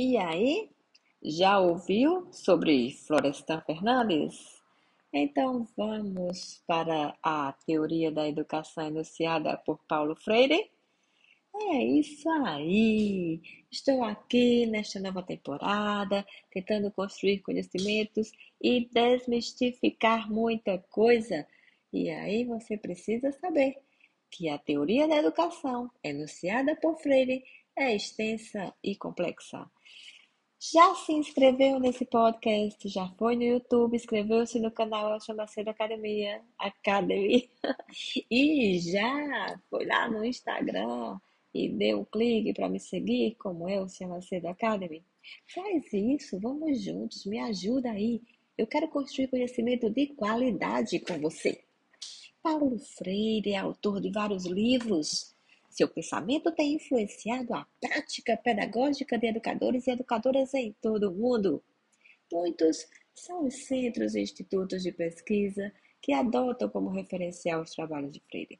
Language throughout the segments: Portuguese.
E aí, já ouviu sobre Florestan Fernandes? Então vamos para a teoria da educação enunciada por Paulo Freire? É isso aí! Estou aqui nesta nova temporada, tentando construir conhecimentos e desmistificar muita coisa. E aí você precisa saber que a teoria da educação, enunciada por Freire, é extensa e complexa. Já se inscreveu nesse podcast? Já foi no YouTube? Inscreveu-se no canal Chama Cedo Academia Academy? e já foi lá no Instagram e deu um clique para me seguir, como eu, Chama Cedo Academy? Faz isso, vamos juntos, me ajuda aí. Eu quero construir conhecimento de qualidade com você. Paulo Freire é autor de vários livros. Seu pensamento tem influenciado a prática pedagógica de educadores e educadoras em todo o mundo. Muitos são os centros e institutos de pesquisa que adotam como referencial os trabalhos de Freire.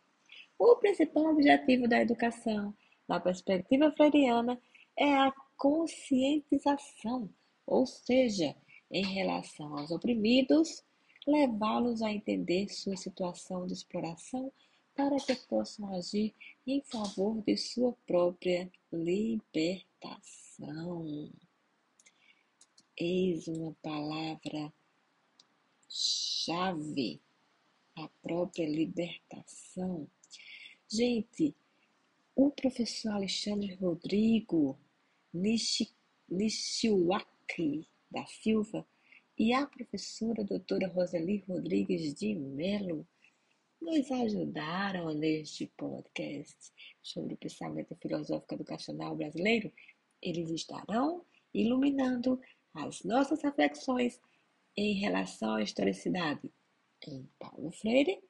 O principal objetivo da educação, na perspectiva freiriana, é a conscientização, ou seja, em relação aos oprimidos, levá-los a entender sua situação de exploração para que possam agir em favor de sua própria libertação. Eis uma palavra chave, a própria libertação. Gente, o professor Alexandre Rodrigo Nishiwaki da Silva e a professora doutora Roseli Rodrigues de Melo nos ajudaram neste podcast sobre o pensamento filosófico educacional brasileiro. Eles estarão iluminando as nossas reflexões em relação à historicidade em Paulo Freire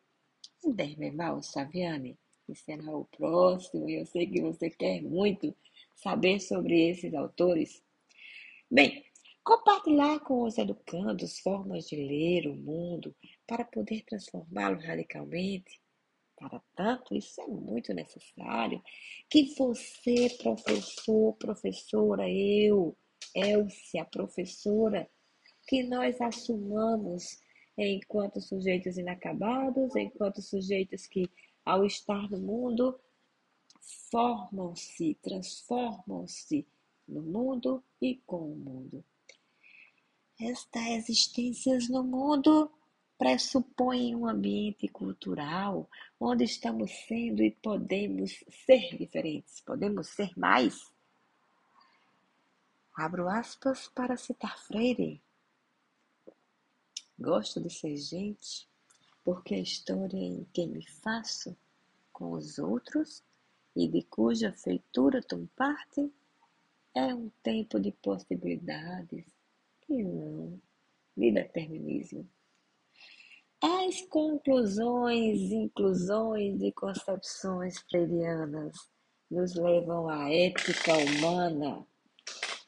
e Dermeval Saviani, que será o próximo, e eu sei que você quer muito saber sobre esses autores. Bem, Compartilhar com os educandos formas de ler o mundo para poder transformá-lo radicalmente. Para tanto, isso é muito necessário que você, professor, professora, eu, Elcia, professora, que nós assumamos enquanto sujeitos inacabados, enquanto sujeitos que, ao estar no mundo, formam-se, transformam-se no mundo e com o mundo. Estas existências no mundo pressupõem um ambiente cultural onde estamos sendo e podemos ser diferentes, podemos ser mais. Abro aspas para citar Freire. Gosto de ser gente porque a história em que me faço com os outros e de cuja feitura tomo parte é um tempo de possibilidades e não de determinismo. As conclusões, inclusões e concepções freirianas nos levam à ética humana,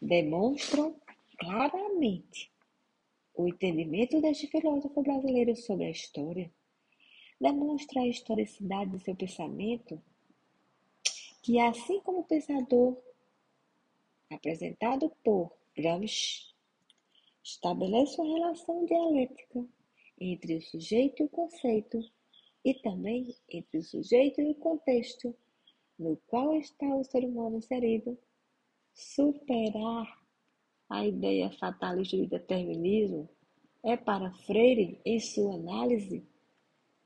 demonstram claramente o entendimento deste filósofo brasileiro sobre a história, demonstra a historicidade de seu pensamento, que assim como o pensador apresentado por Gramsci Estabelece uma relação dialética entre o sujeito e o conceito, e também entre o sujeito e o contexto no qual está o ser humano inserido. Superar a ideia fatalista de determinismo é para Freire, em sua análise,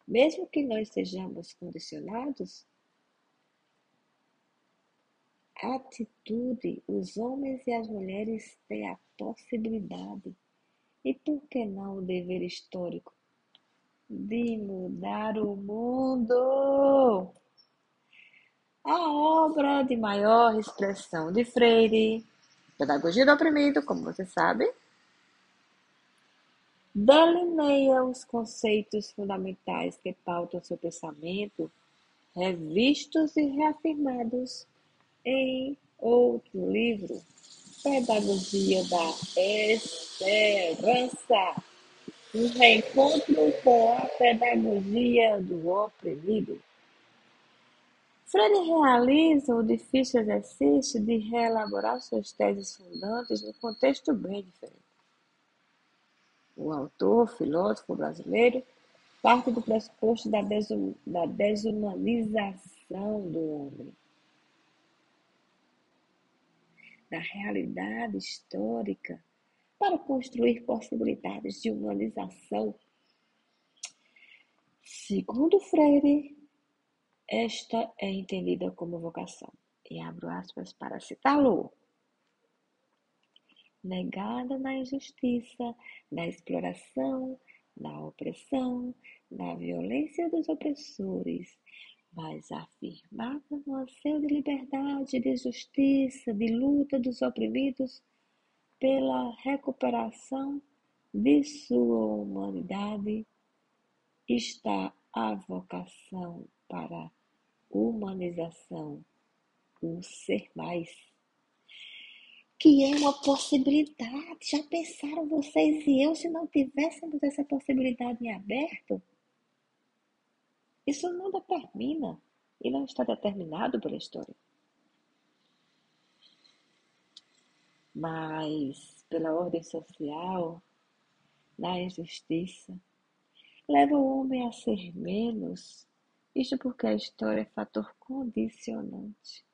mesmo que nós sejamos condicionados, atitude, os homens e as mulheres têm a possibilidade, e por que não o dever histórico, de mudar o mundo? A obra de maior expressão de Freire, Pedagogia do Oprimido, como você sabe, delineia os conceitos fundamentais que pautam seu pensamento, revistos e reafirmados em outro livro, Pedagogia da Esperança, um reencontro com a pedagogia do oprimido. Freire realiza o difícil exercício de reelaborar suas teses fundantes num contexto bem diferente. O autor, filósofo brasileiro, parte do pressuposto da, da desumanização do homem, da realidade histórica, para construir possibilidades de humanização. Segundo Freire, esta é entendida como vocação. E abro aspas para citá-lo negada na injustiça, na exploração, na opressão, na violência dos opressores, mas afirmada no anseio de liberdade, de justiça, de luta dos oprimidos pela recuperação de sua humanidade, está a vocação para humanização, o ser mais que é uma possibilidade. Já pensaram vocês e eu se não tivéssemos essa possibilidade em aberto? Isso não determina e não está determinado pela história. Mas pela ordem social, na injustiça, leva o homem a ser menos, isto porque a história é fator condicionante.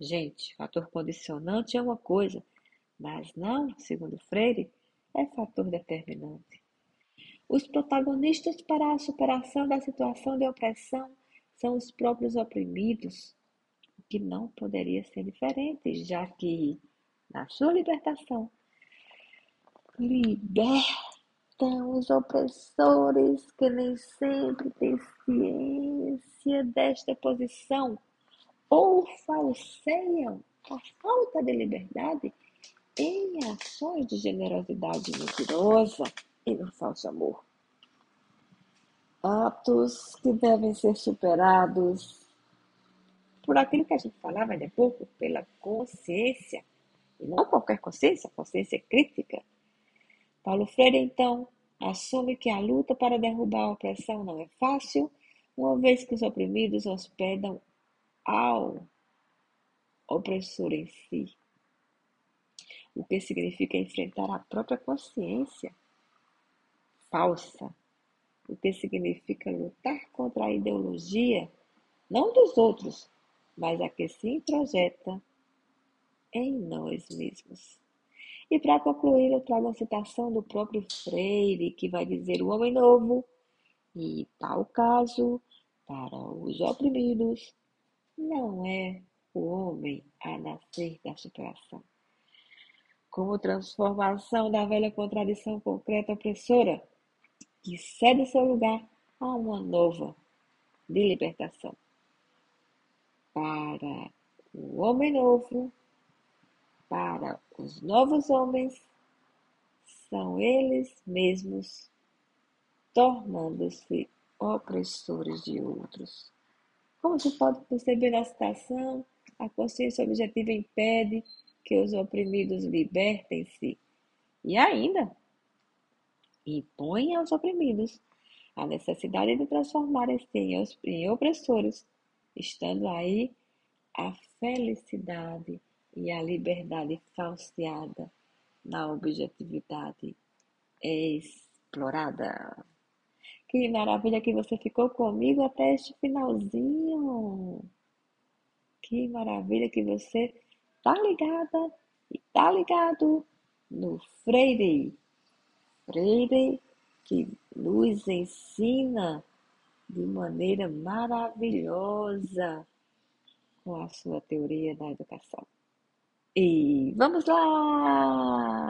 Gente, fator condicionante é uma coisa, mas não, segundo Freire, é fator determinante. Os protagonistas para a superação da situação de opressão são os próprios oprimidos, o que não poderia ser diferente, já que, na sua libertação, libertam os opressores que nem sempre têm ciência desta posição ou falseiam a falta de liberdade em ações de generosidade mentirosa e no falso amor. Atos que devem ser superados por aquilo que a gente falava ainda há pouco, pela consciência, e não qualquer consciência, consciência crítica. Paulo Freire, então, assume que a luta para derrubar a opressão não é fácil, uma vez que os oprimidos hospedam ao opressor em si, o que significa enfrentar a própria consciência falsa, o que significa lutar contra a ideologia, não dos outros, mas a que se introjeta em nós mesmos. E para concluir, eu trago uma citação do próprio Freire, que vai dizer: o homem novo, e tal caso, para os oprimidos, não é o homem a nascer da superação. Como transformação da velha contradição concreta opressora, que cede seu lugar a uma nova de libertação. Para o homem novo, para os novos homens, são eles mesmos tornando-se opressores de outros. Como se pode perceber na citação, a consciência objetiva impede que os oprimidos libertem-se e ainda impõe aos oprimidos a necessidade de transformarem-se em opressores, estando aí a felicidade e a liberdade falseada na objetividade explorada. Que maravilha que você ficou comigo até este finalzinho. Que maravilha que você tá ligada e tá ligado no Freire. Freire que nos ensina de maneira maravilhosa com a sua teoria da educação. E vamos lá!